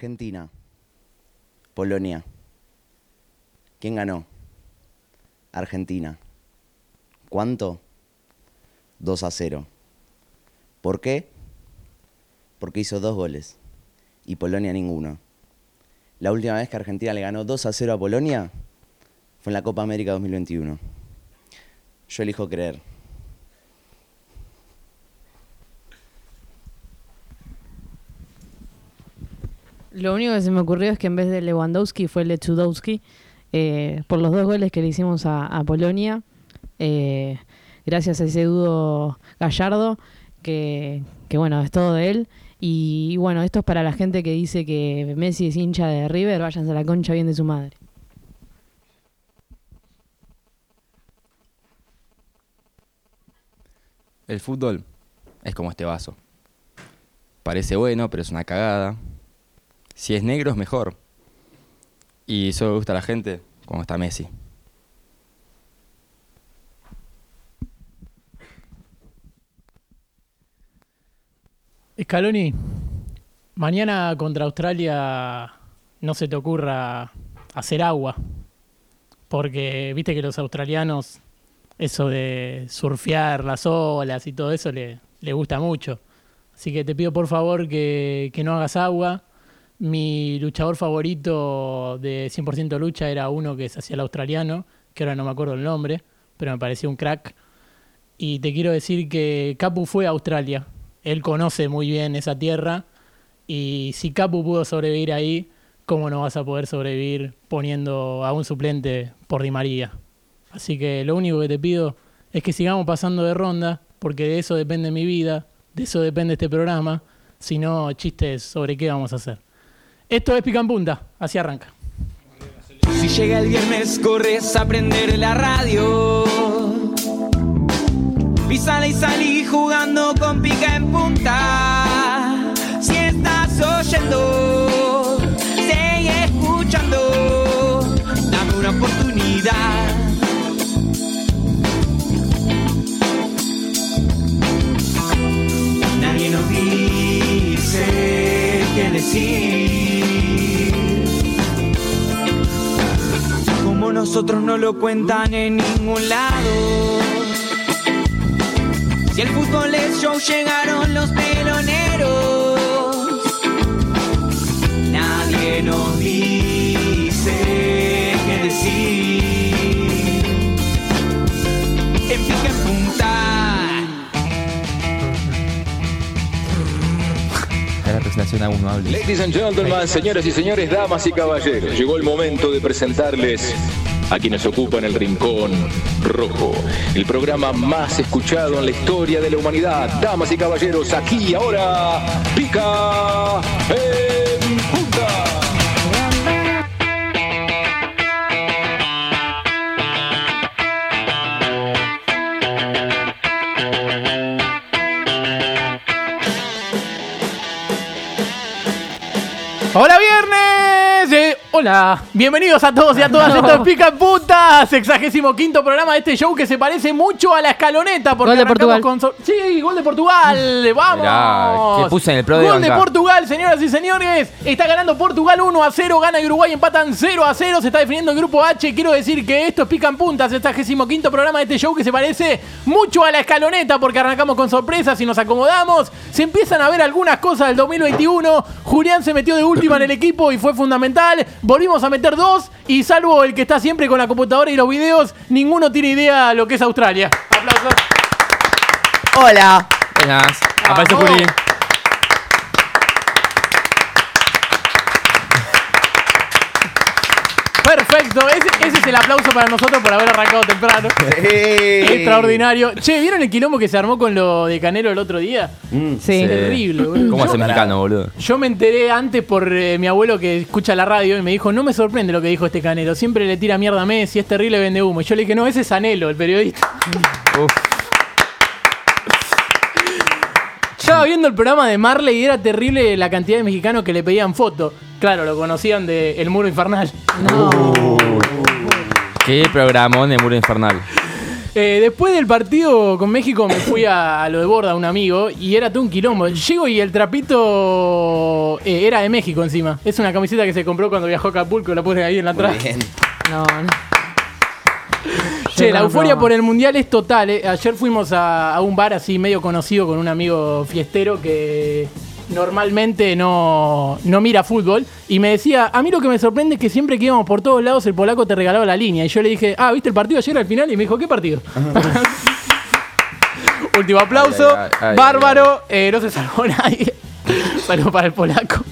Argentina. Polonia. ¿Quién ganó? Argentina. ¿Cuánto? 2 a 0. ¿Por qué? Porque hizo dos goles y Polonia ninguno. La última vez que Argentina le ganó 2 a 0 a Polonia fue en la Copa América 2021. Yo elijo creer. Lo único que se me ocurrió es que en vez de Lewandowski fue Lechudowski, eh, por los dos goles que le hicimos a, Polonia, eh, gracias a ese dudo Gallardo, que, que bueno, es todo de él. Y, bueno, esto es para la gente que dice que Messi es hincha de River, váyanse a la concha bien de su madre. El fútbol es como este vaso. Parece bueno, pero es una cagada. Si es negro es mejor. Y solo gusta a la gente cuando está Messi. Scaloni, mañana contra Australia no se te ocurra hacer agua, porque viste que los australianos, eso de surfear las olas y todo eso, le, le gusta mucho. Así que te pido por favor que, que no hagas agua. Mi luchador favorito de 100% lucha era uno que se hacía el australiano, que ahora no me acuerdo el nombre, pero me parecía un crack. Y te quiero decir que Capu fue a Australia él conoce muy bien esa tierra y si Capu pudo sobrevivir ahí, ¿cómo no vas a poder sobrevivir poniendo a un suplente por Di María? Así que lo único que te pido es que sigamos pasando de ronda, porque de eso depende mi vida, de eso depende este programa, si no, chistes sobre qué vamos a hacer. Esto es Pica en Punta, así arranca. Si llega el viernes, corres a prender la radio. Y y salí jugando con pica en punta. Si estás oyendo, sigue escuchando. Dame una oportunidad. Nadie nos dice qué decir. Nosotros no lo cuentan en ningún lado. Si el fútbol es show, llegaron los peloneros. Nadie nos dice qué decir. En pica en punta. La presentación aún no hable. Ladies and gentlemen, señoras y señores, damas y caballeros, llegó el momento de presentarles a quienes ocupan el rincón rojo, el programa más escuchado en la historia de la humanidad. Damas y caballeros, aquí ahora, pica en punta. ¡Hola! Hola, bienvenidos a todos y a todas. Esto es Pica en Punta, sexagésimo quinto programa de este show que se parece mucho a la escaloneta. Porque Gol de Portugal. con so- Sí, gol de Portugal. ¡Vamos! Mirá, que puse en el pro de Gol de banca. Portugal, señoras y señores. Está ganando Portugal 1 a 0. Gana Uruguay, empatan 0 a 0. Se está definiendo el grupo H. Quiero decir que esto es Pica en Punta, sexagésimo quinto programa de este show que se parece mucho a la escaloneta porque arrancamos con sorpresas y nos acomodamos. Se empiezan a ver algunas cosas del 2021. Julián se metió de última en el equipo y fue fundamental. Volvimos a meter dos y salvo el que está siempre con la computadora y los videos, ninguno tiene idea lo que es Australia. Aplausos. Hola. Buenas. Vamos. Juli. Perfecto, ese, ese es el aplauso para nosotros por haber arrancado temprano. Extraordinario. Che, ¿vieron el quilombo que se armó con lo de Canelo el otro día? Sí. Sí. Terrible, boludo. ¿Cómo hace mexicano, boludo? Yo me enteré antes por eh, mi abuelo que escucha la radio y me dijo, no me sorprende lo que dijo este Canelo, siempre le tira mierda a Messi, es terrible, vende humo. Y yo le dije, no, ese es Anelo, el periodista. Uf. Estaba viendo el programa de Marley y era terrible la cantidad de mexicanos que le pedían foto. Claro, lo conocían de El Muro Infernal. No. Qué programón de Muro Infernal. Eh, después del partido con México me fui a, a lo de Borda, un amigo, y era todo un quilombo. Llego y el trapito eh, era de México encima. Es una camiseta que se compró cuando viajó a Acapulco, la pone ahí en la atrás. No, no. Che, la euforia por el mundial es total. eh. Ayer fuimos a, a un bar así medio conocido con un amigo fiestero que normalmente no, no mira fútbol. Y me decía, a mí lo que me sorprende es que siempre que íbamos por todos lados el polaco te regalaba la línea. Y yo le dije, ah, ¿viste el partido ayer al final? Y me dijo, ¿qué partido? Último aplauso. Ay, ay, ay, Bárbaro. Eh, no se salvó nadie. Saludos para el polaco.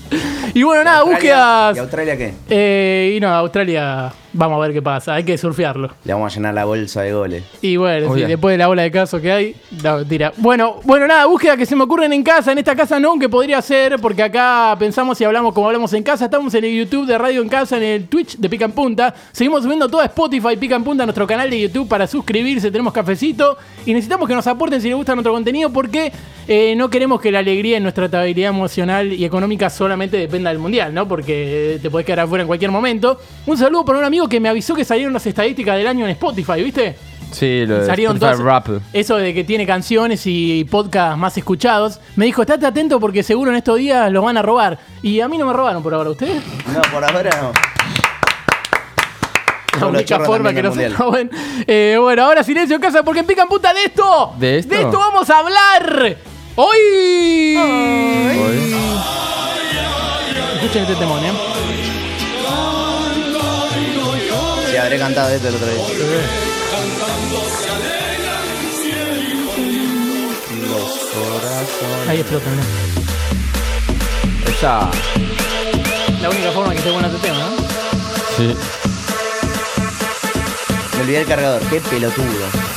Y bueno, nada, búsquedas. ¿Y Australia qué? Eh, y no, Australia, vamos a ver qué pasa. Hay que surfearlo. Le vamos a llenar la bolsa de goles. Y bueno, sí, después de la ola de casos que hay, no, mentira. Bueno, bueno, nada, búsqueda que se me ocurren en casa. En esta casa no, aunque podría ser, porque acá pensamos y hablamos como hablamos en casa. Estamos en el YouTube de Radio en Casa, en el Twitch de Pica en Punta. Seguimos subiendo todo a Spotify, Pica en Punta, a nuestro canal de YouTube para suscribirse. Tenemos cafecito y necesitamos que nos aporten si les gusta nuestro contenido porque eh, no queremos que la alegría en nuestra estabilidad emocional y económica solamente dependa del mundial, ¿no? Porque te podés quedar afuera en cualquier momento. Un saludo para un amigo que me avisó que salieron las estadísticas del año en Spotify, ¿viste? Sí, lo de Salieron Spotify todas- Rap. Eso de que tiene canciones y podcasts más escuchados. Me dijo, estate atento porque seguro en estos días los van a robar. Y a mí no me robaron por ahora, ¿ustedes? No, por ahora no. La única forma que no se roben. Eh, bueno, ahora silencio en casa porque pican puta de esto. ¿De esto? vamos a hablar. Hoy. Hoy. Escuchen este temón, ¿eh? Sí, habré cantado esto el otro día. Ahí explota, ¿no? Esa. La única forma que esté bueno este tema, ¿no? Sí. Olvidé el cargador. Qué pelotudo.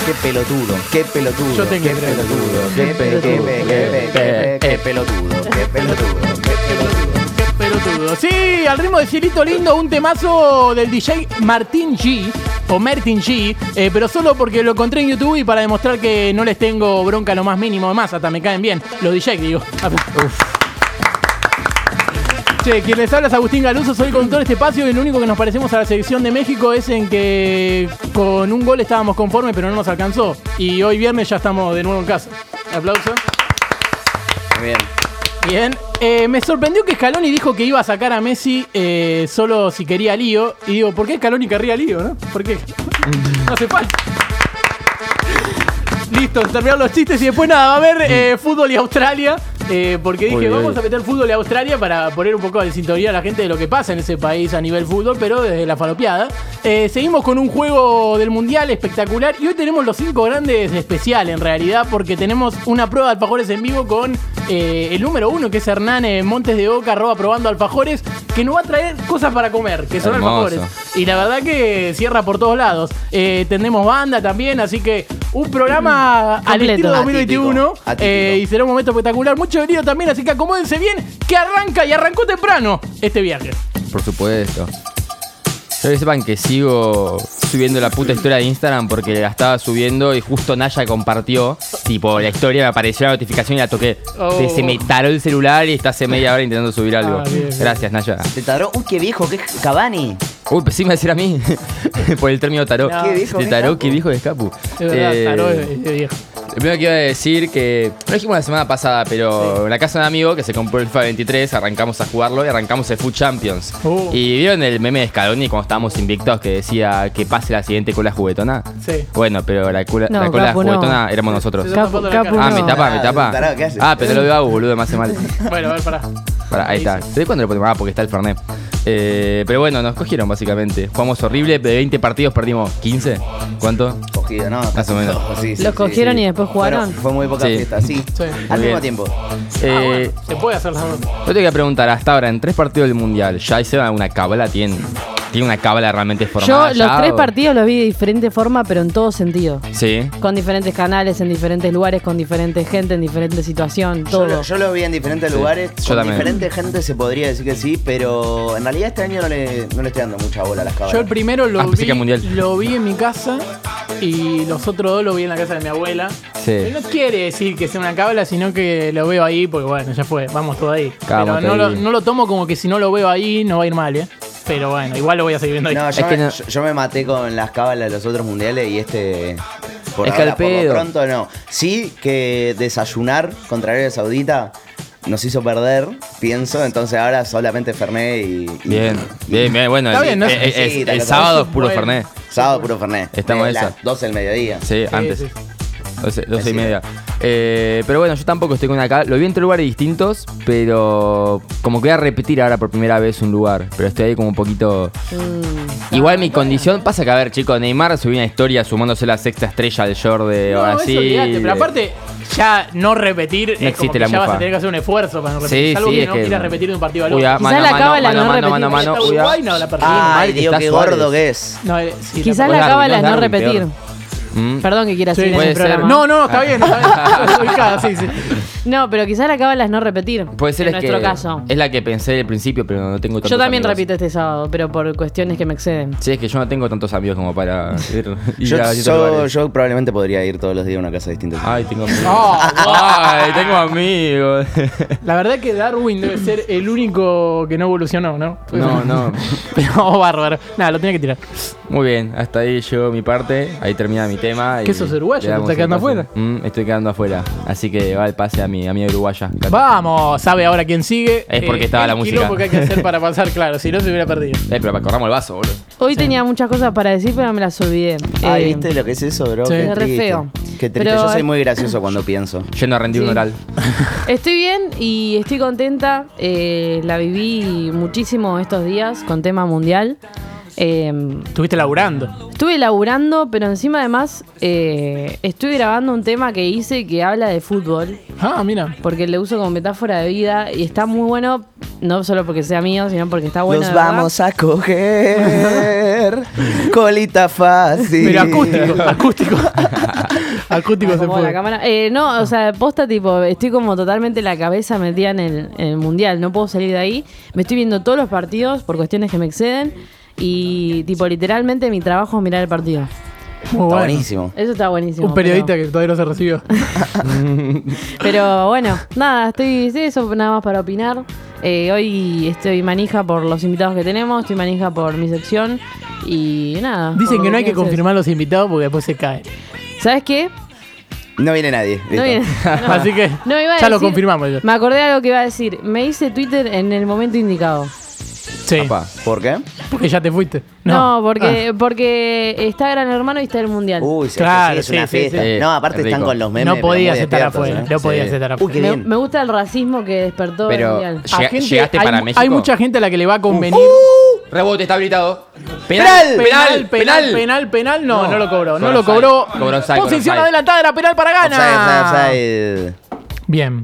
Qué pelotudo. Qué pelotudo. Yo tengo Qué pelotudo. Qué pe- qué pe- qué pe- qué pe- qué pelotudo. Qué pelotudo. Qué pelotudo. Qué pelotudo. Sí, al ritmo de Cielito Lindo, un temazo del DJ Martín G. O Martin G, eh, pero solo porque lo encontré en YouTube y para demostrar que no les tengo bronca lo más mínimo, más hasta me caen bien. Los DJ, digo. Che, quien les habla es Agustín Galuso, soy conductor de este espacio y lo único que nos parecemos a la selección de México es en que con un gol estábamos conformes pero no nos alcanzó. Y hoy viernes ya estamos de nuevo en casa. Aplauso. Muy bien. Bien. Eh, me sorprendió que Scaloni dijo que iba a sacar a Messi eh, solo si quería lío. Y digo, ¿por qué Scaloni querría lío, no? ¿Por qué? no hace falta. Listo, terminaron los chistes y después nada, va a haber eh, fútbol y Australia. Eh, porque dije, vamos a meter fútbol y Australia para poner un poco de sintonía a la gente de lo que pasa en ese país a nivel fútbol, pero desde la falopeada. Eh, seguimos con un juego del mundial espectacular y hoy tenemos los cinco grandes especial en realidad, porque tenemos una prueba de alfajores en vivo con eh, el número uno, que es Hernán Montes de Oca, arroba probando alfajores, que nos va a traer cosas para comer, que son Hermoso. alfajores. Y la verdad que cierra por todos lados. Tendremos banda también, así que un programa al estilo 2021. Atípico, atípico. eh, y será un momento espectacular. Mucho venido también, así que acomódense bien, que arranca y arrancó temprano este viaje. Por supuesto. Quiero que sepan que sigo subiendo la puta historia de Instagram porque la estaba subiendo y justo Naya compartió. Tipo, la historia me apareció la notificación y la toqué. Oh. Se, se me taró el celular y está hace media hora intentando subir algo. Ah, bien, bien. Gracias, Naya. Te tardó. Uy, qué viejo. Qué Cavani. Uy, pues sí me va a decir a mí. Por el término taró. No. Qué viejo. De qué viejo de Escapu. Es verdad, Eh, taró es- es viejo. Lo primero que iba a decir que. No dijimos la semana pasada, pero en la casa de un amigo que se compró el FIFA 23, arrancamos a jugarlo y arrancamos el Food Champions. Uh. Y vieron el meme de Scaloni cuando estábamos invictos que decía que pase la siguiente cola juguetona. Sí. Bueno, pero la, cola- No, la cola Capu no. juguetona éramos nosotros. Sí, Capu, de Capu. Ah, no. me tapa, me tapa. tarado, ¿qué haces? Ah, pero no lo veo a boludo, me hace mal. Bueno, a ver, pará. Pará, ahí está. ¿Sabés cuándo lo ponemos? Ah, porque está el Fernet. Eh, pero bueno, nos cogieron básicamente. Jugamos horrible, de 20 partidos perdimos 15. ¿Cuánto? Cogido, ¿no? Más o menos. Sí, sí, Los sí, cogieron sí. y después jugaron. Fue muy poca Sí. fiesta, sí. Sí. Al mismo bien. tiempo. Ah, Eh, bueno, se puede hacer dos. Yo te quería preguntar, hasta ahora, en tres partidos del Mundial, ¿ya hicieron una cábala? ¿Tienen, ¿tiene una cábala realmente Yo formada los ya, tres o- partidos los vi de diferente forma, pero en todo sentido. Sí. Con diferentes canales, en diferentes lugares, con diferente gente, en diferente situación, Yo, todo. lo- yo lo vi en diferentes Sí, lugares. yo Con también. diferente gente se podría decir que sí, pero en realidad este año no le, no le estoy dando mucha bola a las cábalas. Yo el primero lo, Ah, vi, lo vi en mi casa y los otros dos lo vi en la casa de mi abuela. Sí. Pero no quiere decir que sea una cábala, sino que lo veo ahí porque bueno, ya fue, vamos todo ahí. Vamos Pero lo, no lo tomo como que si no lo veo ahí no va a ir mal, ¿eh? Pero bueno, igual lo voy a seguir viendo ahí. No, yo, Es que me, no- yo- yo me maté con las cábalas de los otros mundiales y este Por Es que ahora, al por lo pedo. pronto no. Sí que desayunar contra Arabia Saudita nos hizo perder, pienso, entonces ahora solamente Fernet y... y- Bien, bien, bien. Bueno, Está el, bien, ¿no? el- el- Sí, el tal cosa. sábado es puro Bueno. Fernet. Sábado puro Fernet. Estamos de en esa. las 12 del mediodía. Sí, antes. sí. 12, 12 y Así media. Eh, pero bueno, yo tampoco estoy con una acá. Lo vi en tres lugares distintos, pero como que voy a repetir ahora por primera vez un lugar. Pero estoy ahí como un poquito. Mm, Igual mi condición pasa que, a ver, chicos, Neymar subió una historia sumándose la sexta estrella del short de No, Brasil. eso olvidate, pero aparte, ya no repetir es como existe que la ya vas a tener que hacer un esfuerzo para no repetir. Sí, Salvo sí, que es no que- quieras repetir de un partido al otro. ah, mano, la cábala no mano, mano, mano, ah. Uruguay, no, la. Ay, Dios, qué gordo que es. Quizás la- cábala no repetir. Mm. Perdón que quiera Sí, decir en el programa. No, no, está bien, está bien. Sí, sí. No, pero quizás la cábala es no repetir. Puede ser en es nuestro que caso. es la que pensé al principio, pero no tengo tantos Yo también amigos. repito este sábado, pero por cuestiones que me exceden. Sí, es que yo no tengo tantos amigos como para ir, ir Yo, a distintos yo- lugares. yo probablemente podría ir todos los días a una casa distinta. Ay, tengo amigos. Oh, Ay, tengo amigos. La verdad que Darwin debe ser el único que no evolucionó, ¿no? No, no. Pero bárbaro. Nada, lo tenía que tirar. Muy bien, hasta ahí llegó mi parte. Ahí termina mi tema. ¿Qué y sos uruguayo? le ¿Te damos estás quedando pase. afuera? Mm, estoy quedando afuera. Así que va el pase a mi amiga uruguaya. Vamos, sabe ahora quién sigue. Es porque estaba el la música. quilombo que hay que hacer para pasar, claro, si no se hubiera perdido. Eh, pero corramos el vaso, boludo. Hoy tenía muchas cosas para decir, pero me las olvidé. Ay, Eh, ¿viste lo que es eso, bro? Sí. Qué Es re triste. feo. Qué triste. Pero Yo soy muy gracioso cuando pienso. Yendo a rendir un Sí. oral. Estoy bien y estoy contenta. eh, la viví muchísimo estos días con tema mundial. Eh, Estuviste laburando. estuve laburando, pero encima además eh, estuve grabando un tema que hice que habla de fútbol. Ah, mira. Porque le uso como metáfora de vida y está muy bueno, no solo porque sea mío, sino porque está bueno. Nos vamos a coger colita fácil. Pero acústico, acústico. acústico se como la cámara. Eh, no, o sea, posta tipo, estoy como totalmente la cabeza metida en el, en el mundial, no puedo salir de ahí. Me estoy viendo todos los partidos por cuestiones que me exceden y tipo, literalmente mi trabajo es mirar el partido. Muy Está bueno. buenísimo. Eso está buenísimo. Un periodista pero, que todavía no se recibió. pero bueno, nada, estoy, sí, eso nada más para opinar. Eh, hoy estoy manija por los invitados que tenemos, estoy manija por mi sección y nada. Dicen que no hay que confirmar los invitados porque después se cae. ¿Sabes qué? No viene nadie. No viene- Así que No, iba a ya lo confirmamos. ya. Me acordé de algo que iba a decir. Me hice Twitter en el momento indicado. Sí. ¿Por qué? porque ya te fuiste. No, Ah. porque, porque está Gran Hermano y está el Mundial. Uy, se Claro, es sí, una sí, fiesta. sí. No, aparte Es están rico. con los memes. no pero podías muy estar despiertos, afuera. ¿eh? No podías Sí. estar Uy, afuera. qué me, bien. me gusta el racismo que despertó el Pero Mundial. A llega- gente- ¿llegaste hay, para México? hay mucha gente a la que le va a convenir. Rebote está habilitado. ¡Penal! Penal, penal, penal, penal, no, no, No. lo cobró, no Cobró lo offside. cobró. Cobró offside, cobró Posición offside. adelantada era penal para Offside, Gana. offside, offside. Bien.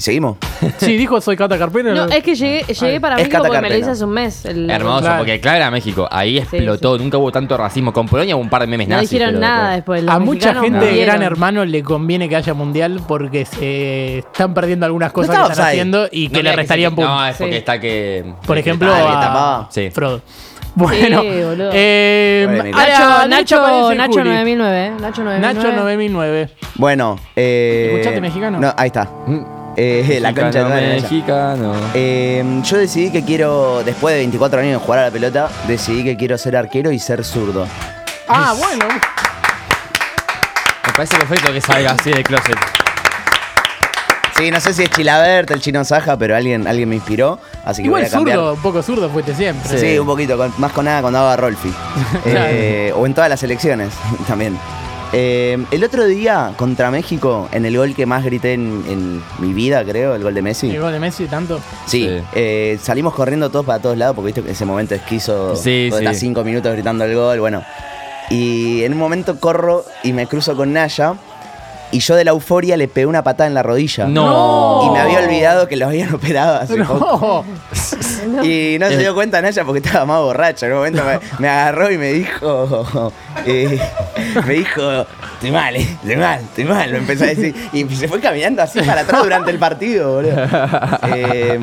¿Seguimos? Sí, dijo soy Cata Carpero. No, es que llegué, llegué para Es México porque me lo hice hace un mes. el- Hermoso, Claro. porque claro era México. Ahí explotó. Nunca hubo tanto racismo. Con Polonia hubo un par de memes No nazis. dijeron pero nada después- después. los A mucha mexicanos gente de murieron. Gran Hermano le conviene que haya mundial porque se están perdiendo algunas cosas estaba que están offside. haciendo y No que le restarían se- puntos. No, es porque Sí. está que. Por ejemplo, Ah, a tapaba. Sí. Frodo. Bueno, boludo. eh, Nacho, Nacho, Nacho Juli. 9009. eh, Nacho 9009. Nacho 9009. Bueno, eh. ¿Escuchaste mexicano? No, ahí está. Mm. Eh, la concha de mexicano. Eh, yo decidí que quiero, después de 24 años de jugar a la pelota, decidí que quiero ser arquero y ser zurdo. Ah, bueno. Me parece perfecto que salga así del closet. Sí, no sé si es Chilabert, el chino Saja, pero alguien, alguien me inspiró, así que Igual voy a cambiar. zurdo, un poco zurdo fuiste siempre. Sí, Sí. un poquito, con- más con nada cuando hago a Rolfi. Eh, o en todas las elecciones también. Eh, el otro día contra México, en el gol que más grité en, en mi vida, creo, el gol de Messi. El gol de Messi tanto. Sí, Sí. eh, salimos corriendo todos para todos lados porque viste que ese momento esquizo, Sí, sí. está cinco minutos gritando el gol, bueno. Y en un momento corro y me cruzo con Naya y yo de la euforia le pegué una patada en la rodilla. No. Y me había olvidado que lo habían operado hace poco. No. Y no se dio cuenta Naya porque estaba más borracha. En un momento me, me agarró y me dijo. eh, me dijo. Estoy mal, eh, estoy mal, estoy mal. Me empezó a decir. Y se fue caminando así para atrás durante el partido, boludo. Eh,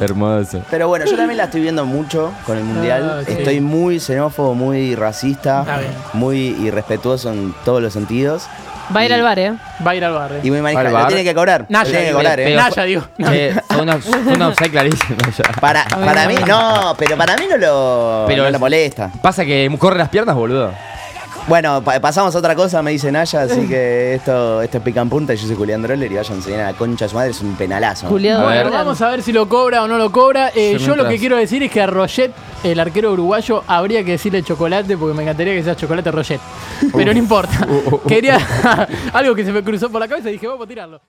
Hermoso. pero bueno, yo también la estoy viendo mucho con el mundial. Ah. Estoy muy xenófobo, muy racista, muy irrespetuoso en todos los sentidos. Va a ir al bar, ¿eh? Va a ir al barrio. Y muy manija. Al Lo bar. tiene que cobrar. Naya, tiene que cobrar, eh. Naya, digo. Eh, fue una, fue una offside clarísima ya. Para, para mí, no, pero para mí no lo, Pero no lo molesta. Pasa que corre las piernas, boludo. Bueno, pa- pasamos a otra cosa, me dice Naya, así que esto, esto es pica en punta. Yo soy Julián Droller y bien a la concha de su madre, es un penalazo. Julián, A ver. Bueno, vamos a ver si lo cobra o no lo cobra. Eh, Yo lo que quiero decir es que a Roget, el arquero uruguayo, habría que decirle chocolate porque me encantaría que sea chocolate Roget. Pero no importa. Quería algo que se me cruzó por la cabeza y dije, vamos a tirarlo.